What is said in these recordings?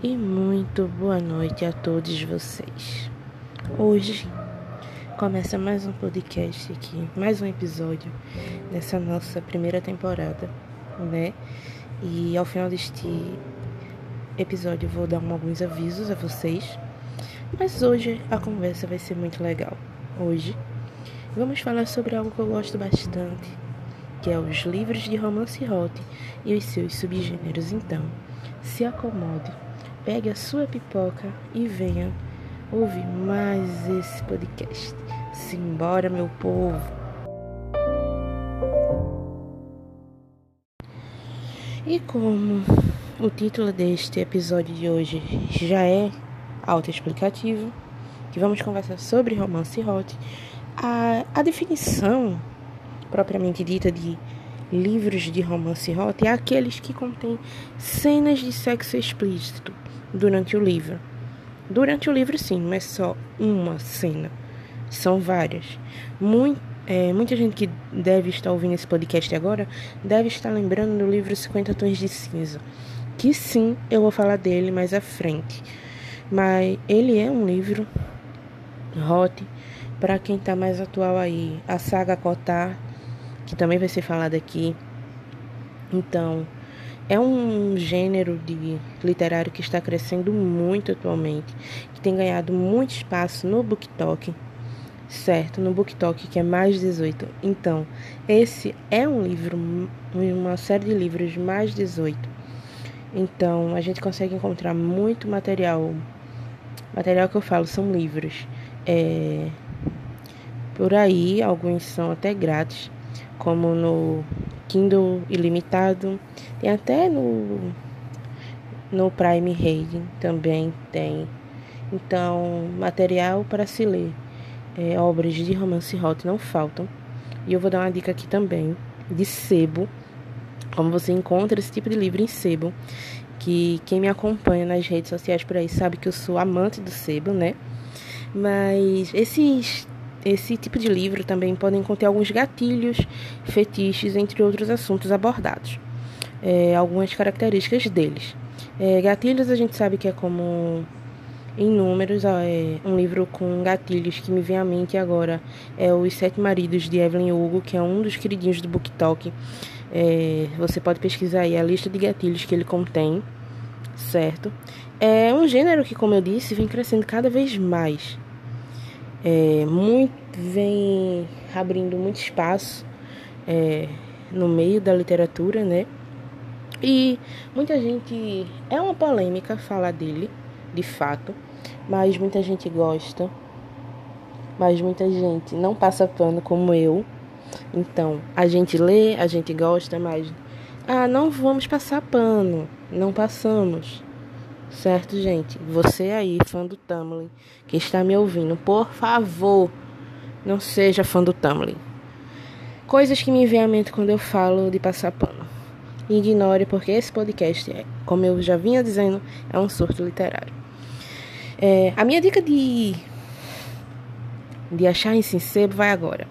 e muito boa noite a todos vocês. Hoje começa mais um podcast aqui, mais um episódio dessa nossa primeira temporada, né? E ao final deste episódio vou dar alguns avisos a vocês, mas hoje a conversa vai ser muito legal. Hoje vamos falar sobre algo que eu gosto bastante, que é os livros de romance hot e os seus subgêneros. Então, se acomode pegue a sua pipoca e venha ouvir mais esse podcast. Simbora, meu povo! E como o título deste episódio de hoje já é autoexplicativo, que vamos conversar sobre romance hot, a, a definição propriamente dita de livros de romance hot é aqueles que contêm cenas de sexo explícito durante o livro. Durante o livro, sim, é só uma cena, são várias. Muito, é, muita gente que deve estar ouvindo esse podcast agora deve estar lembrando do livro 50 Tons de Cinza, que sim, eu vou falar dele mais à frente. Mas ele é um livro hot para quem está mais atual aí. A saga Cotar, que também vai ser falada aqui. Então, é um gênero de literário que está crescendo muito atualmente, que tem ganhado muito espaço no BookTok, certo? No BookTok, que é mais 18. Então, esse é um livro, uma série de livros mais 18. Então, a gente consegue encontrar muito material. Material que eu falo são livros. É, por aí, alguns são até grátis, como no Kindle ilimitado. Tem até no, no Prime Reading também tem. Então, material para se ler. É, obras de romance hot não faltam. E eu vou dar uma dica aqui também de sebo. Como você encontra esse tipo de livro em sebo. Que quem me acompanha nas redes sociais por aí sabe que eu sou amante do sebo, né? Mas esses esse tipo de livro também podem conter alguns gatilhos, fetiches, entre outros assuntos abordados. É, algumas características deles. É, gatilhos a gente sabe que é como em números, é um livro com gatilhos que me vem à mente agora é Os Sete Maridos de Evelyn Hugo, que é um dos queridinhos do BookTok. É, você pode pesquisar aí a lista de gatilhos que ele contém, certo? É um gênero que, como eu disse, vem crescendo cada vez mais é, muito, vem abrindo muito espaço é, no meio da literatura, né? E muita gente. É uma polêmica falar dele, de fato, mas muita gente gosta, mas muita gente não passa pano como eu. Então, a gente lê, a gente gosta, mas. Ah, não vamos passar pano. Não passamos. Certo, gente? Você aí, fã do Tumblr, que está me ouvindo, por favor, não seja fã do Tumblr. Coisas que me vêm à mente quando eu falo de passar pano. Ignore, porque esse podcast, é, como eu já vinha dizendo, é um surto literário. É, a minha dica de, de achar em sincero vai agora.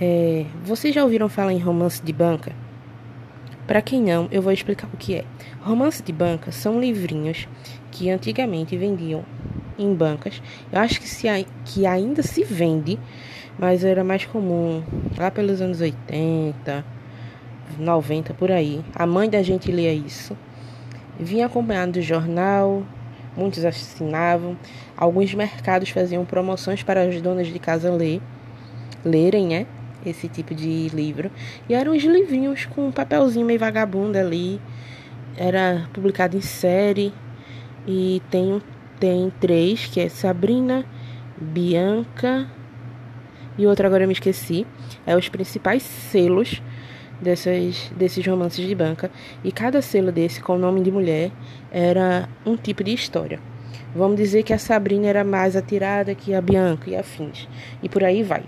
É, vocês já ouviram falar em romance de banca? Para quem não, eu vou explicar o que é. Romance de banca são livrinhos que antigamente vendiam em bancas. Eu acho que, se, que ainda se vende, mas era mais comum lá pelos anos 80, 90 por aí. A mãe da gente lia isso. Vinha acompanhado do jornal, muitos assinavam. Alguns mercados faziam promoções para as donas de casa ler, lerem, né? Esse tipo de livro. E eram uns livrinhos com um papelzinho meio vagabundo ali. Era publicado em série. E tem, tem três, que é Sabrina, Bianca e outro agora eu me esqueci. É os principais selos dessas, desses romances de banca. E cada selo desse, com o nome de mulher, era um tipo de história. Vamos dizer que a Sabrina era mais atirada que a Bianca e afins. E por aí vai.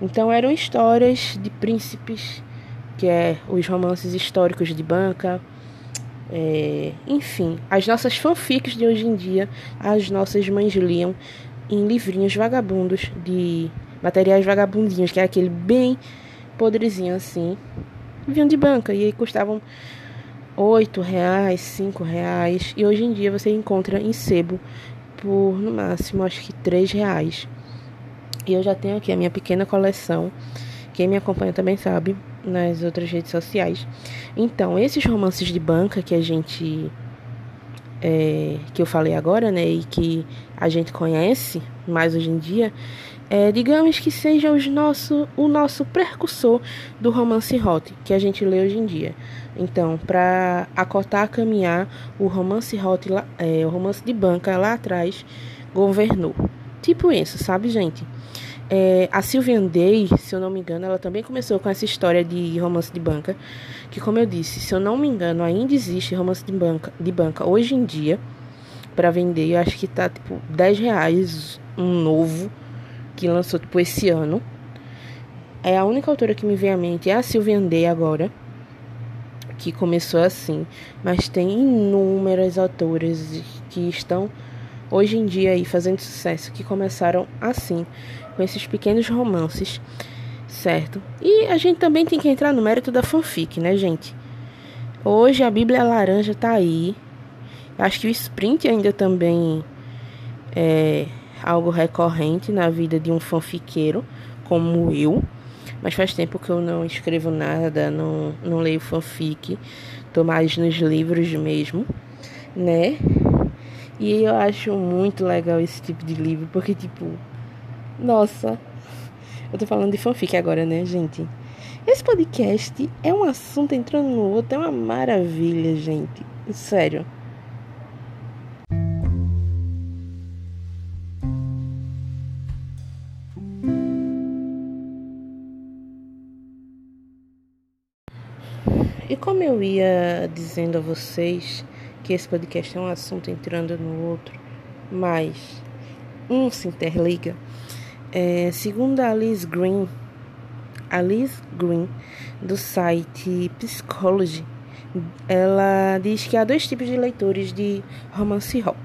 Então eram histórias de príncipes, que é os romances históricos de banca, é, enfim, as nossas fanfics de hoje em dia, as nossas mães liam em livrinhos vagabundos de materiais vagabundinhos, que é aquele bem podrezinho assim, vinham de banca e aí custavam oito reais, cinco reais e hoje em dia você encontra em sebo por no máximo acho que três reais. E eu já tenho aqui a minha pequena coleção. Quem me acompanha também sabe nas outras redes sociais. Então, esses romances de banca que a gente é, que eu falei agora, né, e que a gente conhece mais hoje em dia, é, digamos que seja os nosso, o nosso precursor do romance hot que a gente lê hoje em dia. Então, para acotar, caminhar, o romance hot, é, o romance de banca lá atrás governou. Tipo isso, sabe, gente? É, a Sylvian Day, se eu não me engano, ela também começou com essa história de romance de banca. Que, como eu disse, se eu não me engano, ainda existe romance de banca, de banca hoje em dia para vender. Eu acho que tá tipo 10 reais um novo que lançou tipo esse ano. É a única autora que me vem à mente é a Sylvian Day agora, que começou assim, mas tem inúmeras autoras que estão hoje em dia aí fazendo sucesso que começaram assim com esses pequenos romances, certo? E a gente também tem que entrar no mérito da fanfic, né, gente? Hoje a Bíblia Laranja tá aí. Acho que o sprint ainda também é algo recorrente na vida de um fanfiqueiro como eu. Mas faz tempo que eu não escrevo nada, não, não leio fanfic. Tô mais nos livros mesmo, né? E eu acho muito legal esse tipo de livro, porque, tipo, nossa, eu tô falando de fanfic agora, né, gente? Esse podcast é um assunto entrando no outro, é uma maravilha, gente. Sério. E como eu ia dizendo a vocês que esse podcast é um assunto entrando no outro, mas um se interliga. É, segundo a Liz Green, a Liz Green, do site Psychology, ela diz que há dois tipos de leitores de romance hot.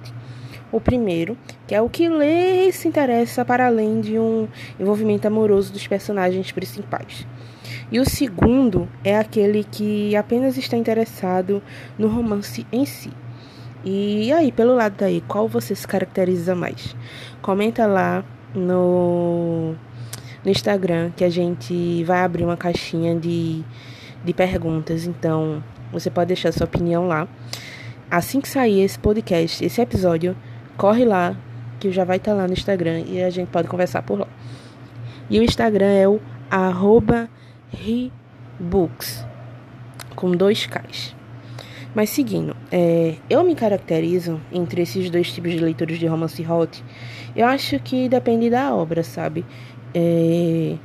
O primeiro, que é o que lê e se interessa para além de um envolvimento amoroso dos personagens principais. E o segundo é aquele que apenas está interessado no romance em si. E aí, pelo lado daí, qual você se caracteriza mais? Comenta lá no, no Instagram que a gente vai abrir uma caixinha de, de perguntas. Então, você pode deixar sua opinião lá. Assim que sair esse podcast, esse episódio, corre lá, que já vai estar lá no Instagram e a gente pode conversar por lá. E o Instagram é o arroba com dois Ks. Mas seguindo, é, eu me caracterizo entre esses dois tipos de leitores de romance hot eu acho que depende da obra, sabe? É...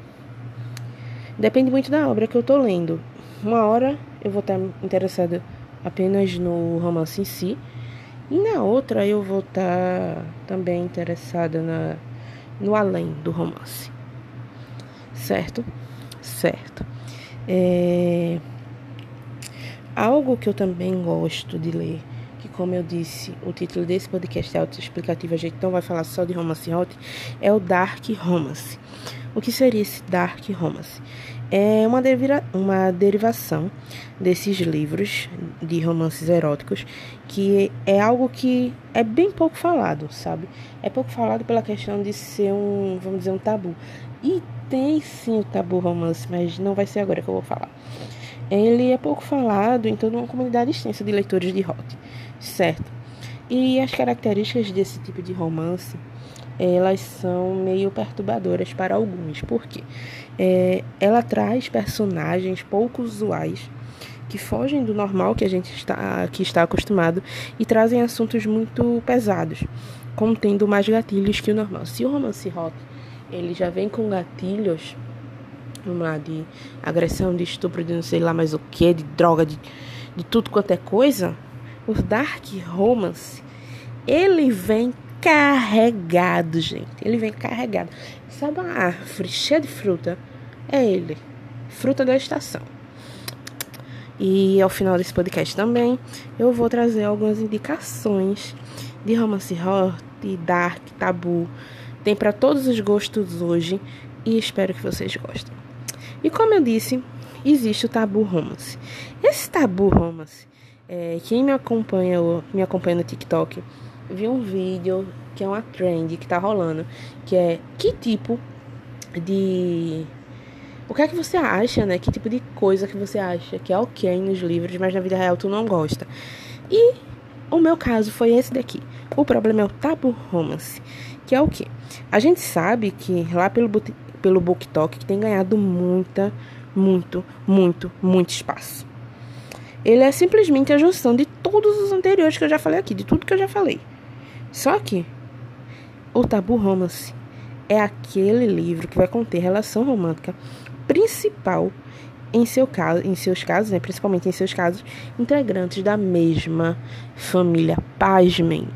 Depende muito da obra que eu tô lendo. Uma hora eu vou estar interessada apenas no romance em si, e na outra eu vou estar também interessada na, no além do romance. Certo? Certo. É... Algo que eu também gosto de ler como eu disse, o título desse podcast é autoexplicativo, a gente não vai falar só de romance hot, é o Dark Romance. O que seria esse Dark Romance? É uma, deriva uma derivação desses livros de romances eróticos, que é algo que é bem pouco falado, sabe? É pouco falado pela questão de ser um, vamos dizer, um tabu. E tem sim o tabu romance, mas não vai ser agora que eu vou falar. Ele é pouco falado em toda uma comunidade extensa de leitores de hot certo? E as características desse tipo de romance, elas são meio perturbadoras para alguns, porque é, ela traz personagens pouco usuais que fogem do normal que a gente está, que está acostumado e trazem assuntos muito pesados, contendo mais gatilhos que o normal. Se o romance rock ele já vem com gatilhos, vamos lá, de agressão, de estupro, de não sei lá mais o que, de droga, de, de tudo quanto é coisa, o Dark Romance, ele vem carregado, gente. Ele vem carregado. Sabe uma árvore cheia de fruta? É ele. Fruta da estação. E ao final desse podcast também, eu vou trazer algumas indicações de romance hot, dark, tabu. Tem para todos os gostos hoje e espero que vocês gostem. E como eu disse, existe o tabu romance. Esse tabu romance É, quem me acompanha, me acompanha no TikTok, viu um vídeo que é uma trend que tá rolando, que é que tipo de o que é que você acha, né? Que tipo de coisa que você acha que é ok nos livros, mas na vida real tu não gosta. E o meu caso foi esse daqui. O problema é o tabu romance, que é o quê? A gente sabe que lá pelo, pelo BookTok tem ganhado muita, muito, muito, muito espaço. Ele é simplesmente a junção de todos os anteriores que eu já falei aqui, de tudo que eu já falei. Só que o tabu romance é aquele livro que vai conter relação romântica principal em, seu caso, em seus casos, né, principalmente em seus casos, integrantes da mesma família. Pasmem.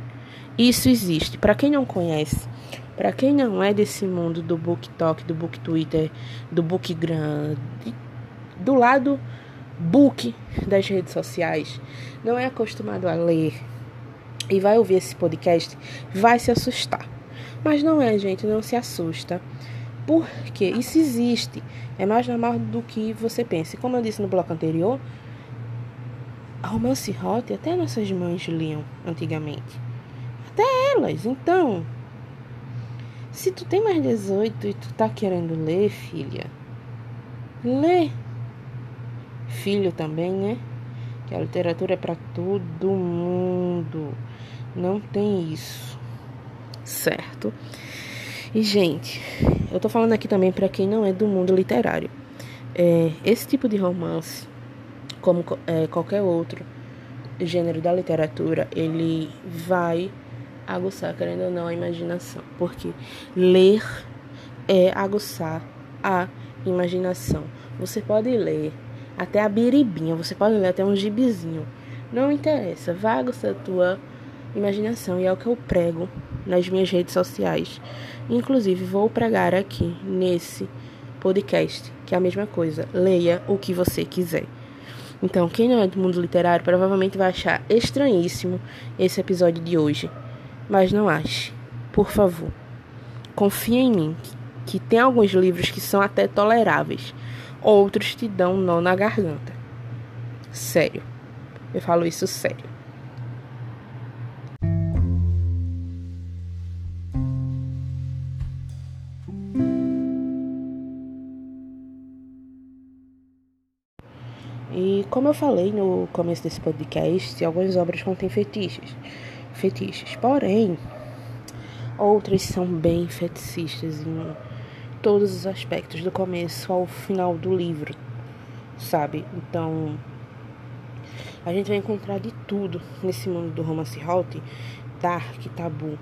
Isso existe. Para quem não conhece, para quem não é desse mundo do BookTok, do Book Twitter, do Bookgram, do lado book das redes sociais, não é acostumado a ler e vai ouvir esse podcast, vai se assustar. Mas não é, gente, não se assusta. Porque isso existe. É mais normal do que você pensa. Como eu disse no bloco anterior, romance hot até nossas mães liam antigamente. Até elas. Então, se tu tem mais 18 e tu tá querendo ler, filha, lê. Filho também, né? Que a literatura é para todo mundo. Não tem isso. Certo? E, gente, eu tô falando aqui também para quem não é do mundo literário. É, esse tipo de romance, como é, qualquer outro gênero da literatura, ele vai aguçar, querendo ou não, a imaginação. Porque ler é aguçar a imaginação. Você pode ler até a biribinha, você pode ler até um gibizinho. Não interessa, vai aguçar a tua imaginação e é o que eu prego nas minhas redes sociais. Inclusive, vou pregar aqui nesse podcast, que é a mesma coisa. Leia o que você quiser. Então, quem não é do mundo literário provavelmente vai achar estranhíssimo esse episódio de hoje. Mas não ache. Por favor. Confie em mim, que tem alguns livros que são até toleráveis. Outros te dão um nó na garganta. Sério. Eu falo isso sério. E como eu falei no começo desse podcast, algumas obras contêm fetiches. Fetiches. Porém, outras são bem feticistas em todos os aspectos, do começo ao final do livro, sabe? Então, a gente vai encontrar de tudo nesse mundo do romance hot, dark, tabu.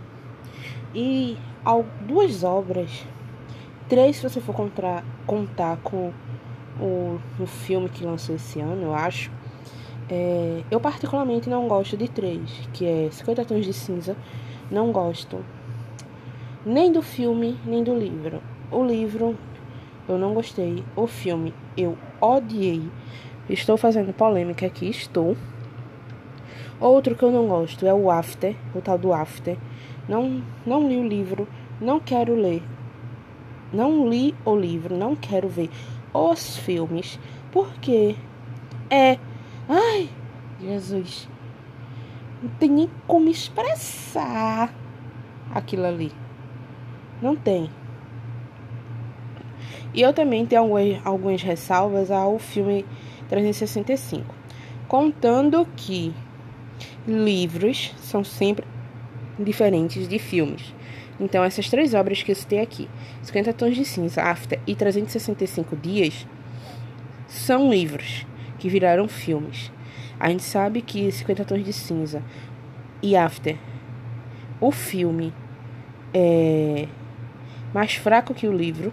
E duas obras, três se você for contar, contar com o, o filme que lançou esse ano, eu acho. É, eu particularmente não gosto de três, que é 50 Tons de Cinza. Não gosto nem do filme, nem do livro. O livro eu não gostei. O filme eu odiei. Estou fazendo polêmica aqui, estou. Outro que eu não gosto é o After, o tal do After. Não, não li o livro, não quero ler. Não li o livro, não quero ver os filmes, porque é. Ai, Jesus. Não tem nem como expressar aquilo ali. Não tem. E eu também tenho algumas, algumas ressalvas ao filme 365. Contando que livros são sempre diferentes de filmes. Então, essas três obras que eu citei aqui, 50 Tons de Cinza, After e 365 Dias, são livros que viraram filmes. A gente sabe que 50 Tons de Cinza e After, o filme é mais fraco que o livro.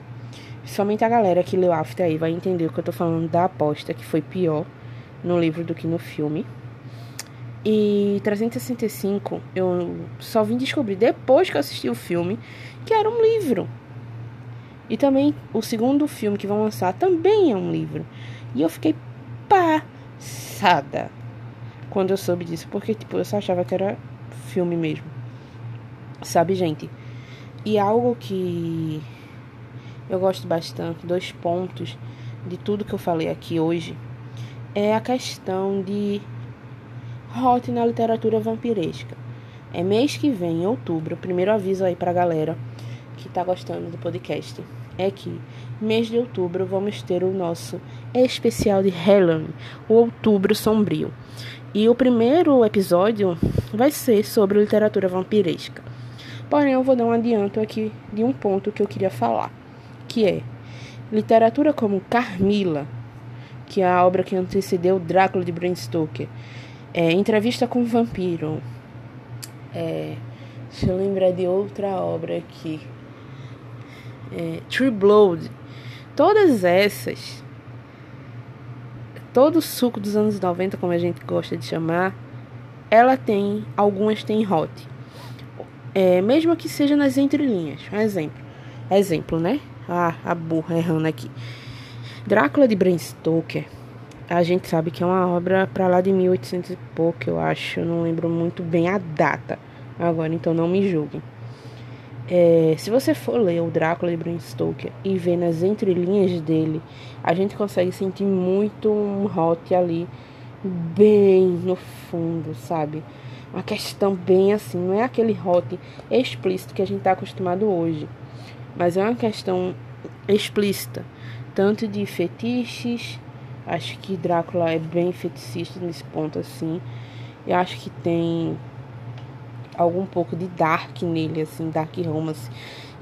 Somente a galera que leu After aí vai entender o que eu tô falando da aposta, que foi pior no livro do que no filme. E 365 eu só vim descobrir depois que eu assisti o filme que era um livro. E também o segundo filme que vão lançar também é um livro. E eu fiquei passada quando eu soube disso, porque tipo, eu só achava que era filme mesmo. Sabe, gente? E algo que eu gosto bastante, dois pontos de tudo que eu falei aqui hoje, é a questão de hot na literatura vampiresca. É mês que vem, em outubro, primeiro aviso aí pra galera que tá gostando do podcast. É que mês de outubro vamos ter o nosso especial de Halloween, o Outubro Sombrio. E o primeiro episódio vai ser sobre literatura vampiresca. Porém, eu vou dar um adianto aqui de um ponto que eu queria falar, que é literatura como Carmila, que é a obra que antecedeu Drácula de Bram Stoker, é, Entrevista com o Vampiro, é, deixa eu lembrar de outra obra aqui, é, True Blood, todas essas, todo o suco dos anos 90, como a gente gosta de chamar, ela tem, algumas tem hot. É, mesmo que seja nas entrelinhas. Exemplo. Exemplo, né? Ah, a burra errando aqui. Drácula de Bram Stoker. A gente sabe que é uma obra para lá de 1800 e pouco, eu acho. Eu não lembro muito bem a data agora, então não me julguem. É, se você for ler o Drácula de Bram Stoker e ver nas entrelinhas dele, a gente consegue sentir muito um hot ali, bem no fundo, sabe? uma questão bem assim, não é aquele hot explícito que a gente está acostumado hoje, mas é uma questão explícita, tanto de fetiches, acho que Drácula é bem feticista nesse ponto assim, eu acho que tem algum pouco de dark nele, assim, dark romance,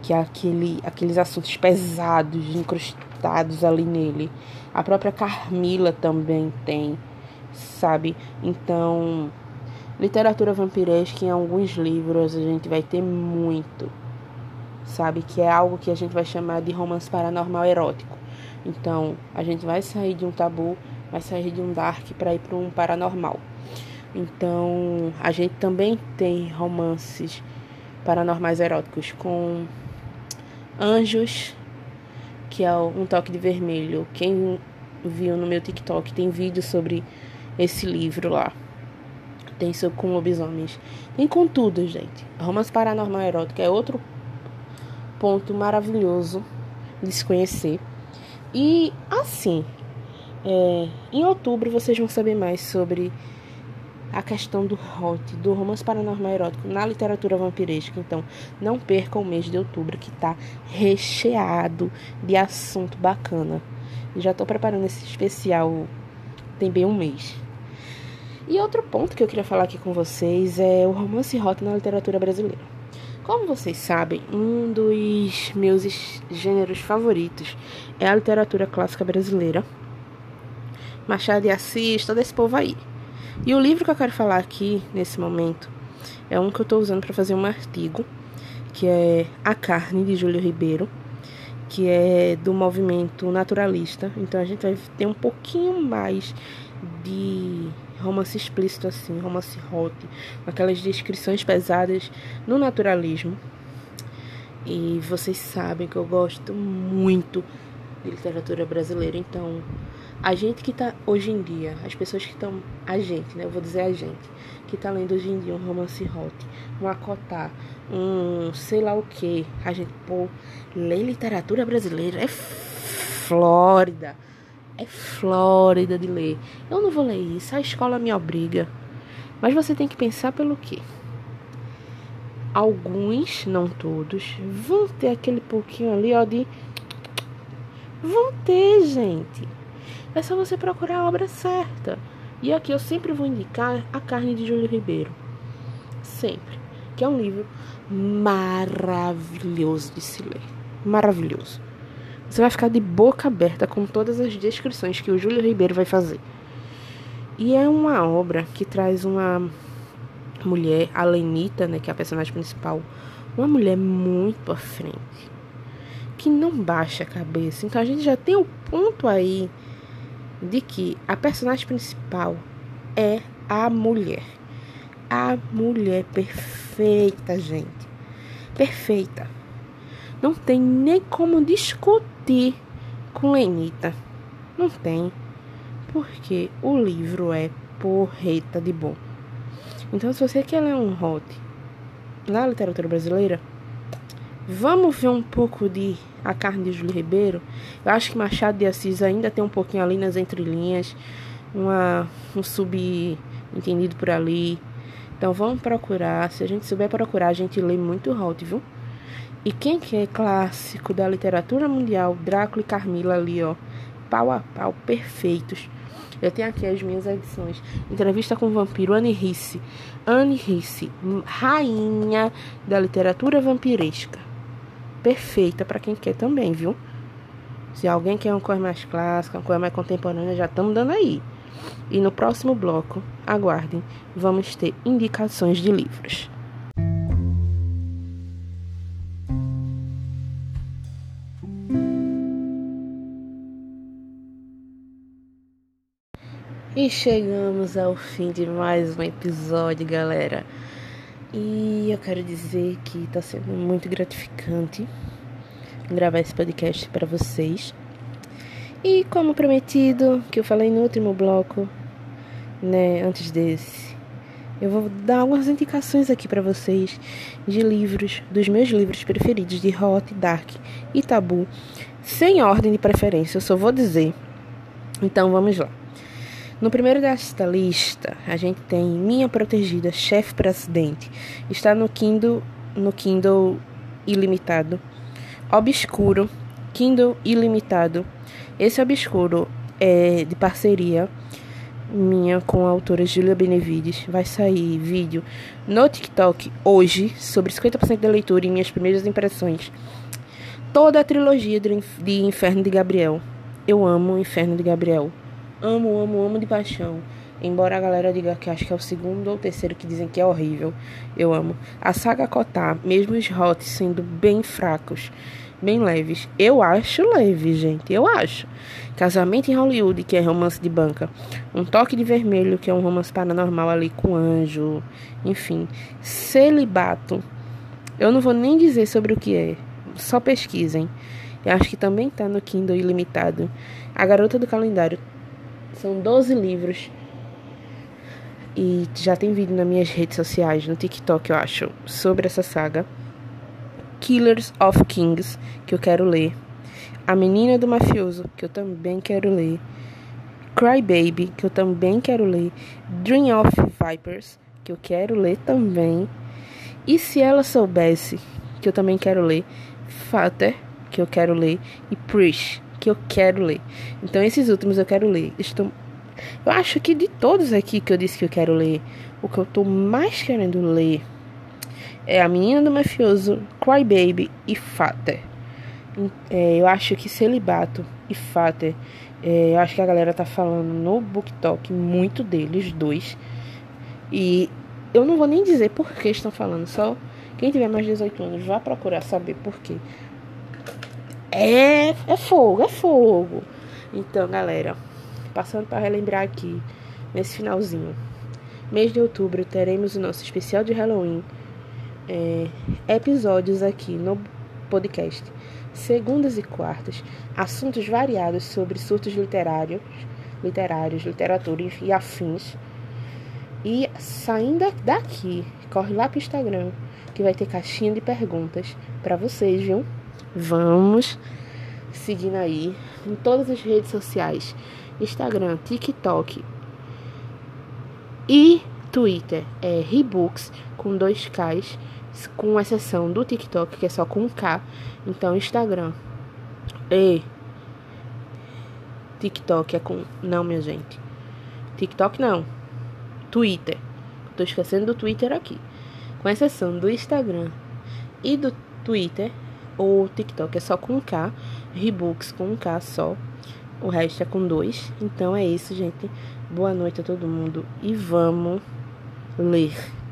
que é aquele, aqueles assuntos pesados, incrustados ali nele. A própria Carmila também tem, sabe? Então, Literatura vampiresca em alguns livros a gente vai ter muito, sabe? Que é algo que a gente vai chamar de romance paranormal erótico. Então, a gente vai sair de um tabu, vai sair de um dark para ir para um paranormal. Então, a gente também tem romances paranormais eróticos com Anjos, que é um toque de vermelho. Quem viu no meu TikTok tem vídeo sobre esse livro lá tem seu com lobisomens. Tem com tudo, gente. Romance paranormal erótico é outro ponto maravilhoso de se conhecer. E assim, é, em outubro vocês vão saber mais sobre a questão do hot, do romance paranormal erótico na literatura vampiresca. Então, não percam o mês de outubro que está recheado de assunto bacana. Já estou preparando esse especial tem bem um mês. E outro ponto que eu queria falar aqui com vocês é o romance hot na literatura brasileira. Como vocês sabem, um dos meus gêneros favoritos é a literatura clássica brasileira. Machado de Assis, todo esse povo aí. E o livro que eu quero falar aqui, nesse momento, é um que eu estou usando para fazer um artigo, que é A Carne, de Júlio Ribeiro, que é do movimento naturalista. Então a gente vai ter um pouquinho mais de romance explícito assim, romance hot, aquelas descrições pesadas no naturalismo. E vocês sabem que eu gosto muito de literatura brasileira, então a gente que tá hoje em dia, as pessoas que estão, a gente, né, eu vou dizer a gente, que tá lendo hoje em dia um romance hot, um acotar, um sei lá o que, a gente, pô, ler literatura brasileira é Flórida é Flórida de ler. Eu não vou ler isso, a escola me obriga. Mas você tem que pensar pelo quê? Alguns, não todos, vão ter aquele pouquinho ali, ó, de. Vão ter, gente. É só você procurar a obra certa. E aqui eu sempre vou indicar A Carne de Júlio Ribeiro. Sempre. Que é um livro maravilhoso de se ler. Maravilhoso. Você vai ficar de boca aberta com todas as descrições que o Júlio Ribeiro vai fazer. E é uma obra que traz uma mulher, a Lenita, né, que é a personagem principal, uma mulher muito à frente, que não baixa a cabeça. Então a gente já tem o ponto aí de que a personagem principal é a mulher. A mulher perfeita, gente. Perfeita. Não tem nem como discutir com Lenita. Não tem. Porque o livro é porreta de bom. Então, se você quer ler um hot na literatura brasileira, vamos ver um pouco de A Carne de Júlio Ribeiro. Eu acho que Machado de Assis ainda tem um pouquinho ali nas entrelinhas. uma, um subentendido por ali. Então vamos procurar. Se a gente souber procurar, a gente lê muito hot, viu? E quem que é clássico da literatura mundial? Drácula e Carmila ali, ó. Pau a pau, perfeitos. Eu tenho aqui as minhas edições. Entrevista com o vampiro Anne Risse. Anne Risse, rainha da literatura vampiresca. Perfeita para quem quer também, viu? Se alguém quer uma coisa mais clássica, uma coisa mais contemporânea, já estamos dando aí. E no próximo bloco, aguardem, vamos ter indicações de livros. E chegamos ao fim de mais um episódio, galera. E eu quero dizer que está sendo muito gratificante gravar esse podcast para vocês. E como prometido, que eu falei no último bloco, né, antes desse, eu vou dar algumas indicações aqui para vocês de livros, dos meus livros preferidos de Hot, Dark e Tabu, sem ordem de preferência, eu só vou dizer. Então vamos lá. No primeiro desta lista, a gente tem Minha Protegida, Chefe Presidente. Está no Kindle, no Kindle Ilimitado. Obscuro, Kindle Ilimitado. Esse Obscuro é de parceria minha com a autora Julia Benevides. Vai sair vídeo no TikTok hoje sobre 50% da leitura e minhas primeiras impressões. Toda a trilogia de Inferno de Gabriel. Eu amo o Inferno de Gabriel. Amo, amo, amo de paixão. Embora a galera diga que acho que é o segundo ou terceiro que dizem que é horrível, eu amo. A saga Kotar, mesmo os hots sendo bem fracos, bem leves, eu acho leve, gente, eu acho. Casamento em Hollywood, que é romance de banca. Um toque de vermelho, que é um romance paranormal ali com anjo. Enfim, celibato. Eu não vou nem dizer sobre o que é, só pesquisem. Eu acho que também tá no Kindle Ilimitado. A Garota do Calendário são 12 livros. E já tem vídeo nas minhas redes sociais, no TikTok, eu acho, sobre essa saga. Killers of Kings, que eu quero ler. A Menina do Mafioso, que eu também quero ler. Cry Baby, que eu também quero ler. Dream of Vipers, que eu quero ler também. E Se Ela Soubesse, que eu também quero ler. Fater, que eu quero ler. E Preach, que eu quero ler. Então esses últimos eu quero ler. Estou eu acho que de todos aqui que eu disse que eu quero ler, o que eu tô mais querendo ler é A Menina do Mafioso, Cry Baby e Fater. É, eu acho que Celibato e Fater, é, eu acho que a galera tá falando no BookTok muito deles, dois. E eu não vou nem dizer por que estão falando, só quem tiver mais de 18 anos vá procurar saber por quê. É, é fogo, é fogo. Então, galera, passando para relembrar aqui, nesse finalzinho, mês de outubro, teremos o nosso especial de Halloween. É, episódios aqui no podcast, segundas e quartas, assuntos variados sobre surtos literários, literários, literatura e afins. E saindo daqui, corre lá pro Instagram, que vai ter caixinha de perguntas para vocês, viu? Vamos seguindo aí em todas as redes sociais: Instagram, TikTok e Twitter. É Rebooks com dois Ks, com exceção do TikTok, que é só com K. Então, Instagram e TikTok é com. Não, minha gente. TikTok não. Twitter. Tô esquecendo do Twitter aqui. Com exceção do Instagram e do Twitter, o TikTok é só com K, Rebooks com K só. O resto é com dois. Então é isso, gente. Boa noite a todo mundo e vamos ler.